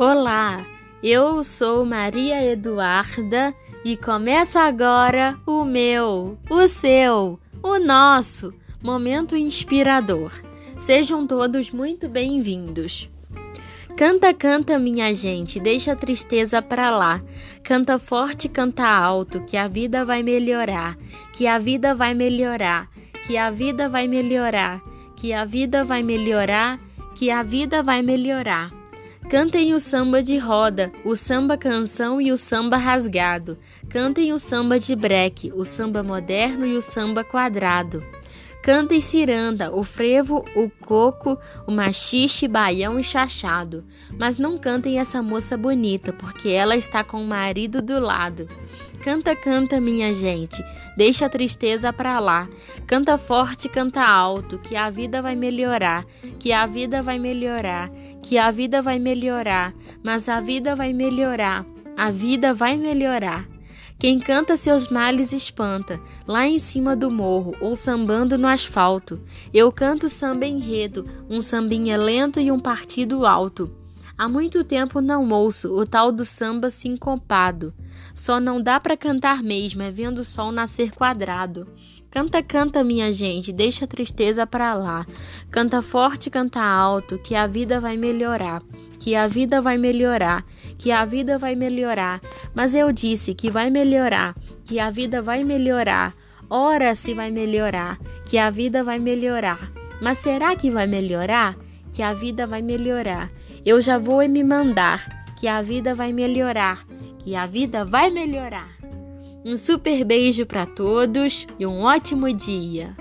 Olá, eu sou Maria Eduarda e começa agora o meu, o seu, o nosso momento inspirador. Sejam todos muito bem-vindos. Canta, canta, minha gente, deixa a tristeza pra lá. Canta forte, canta alto, que a vida vai melhorar, que a vida vai melhorar, que a vida vai melhorar, que a vida vai melhorar, que a vida vai melhorar. Cantem o samba de roda, o samba canção e o samba rasgado. Cantem o samba de breque, o samba moderno e o samba quadrado. Cantem ciranda, o frevo, o coco, o machixe, baião e chachado. Mas não cantem essa moça bonita, porque ela está com o marido do lado. Canta, canta, minha gente, deixa a tristeza pra lá. Canta forte, canta alto, que a vida vai melhorar, que a vida vai melhorar, que a vida vai melhorar, mas a vida vai melhorar, a vida vai melhorar. Quem canta seus males espanta, lá em cima do morro ou sambando no asfalto. Eu canto samba enredo, um sambinha lento e um partido alto. Há muito tempo não ouço o tal do samba sincopado. Só não dá para cantar mesmo, é vendo o sol nascer quadrado. Canta, canta, minha gente, deixa a tristeza para lá. Canta forte, canta alto, que a vida vai melhorar. Que a vida vai melhorar, que a vida vai melhorar. Mas eu disse que vai melhorar, que a vida vai melhorar. Ora, se vai melhorar, que a vida vai melhorar. Mas será que vai melhorar? Que a vida vai melhorar. Eu já vou me mandar, que a vida vai melhorar, que a vida vai melhorar. Um super beijo para todos e um ótimo dia.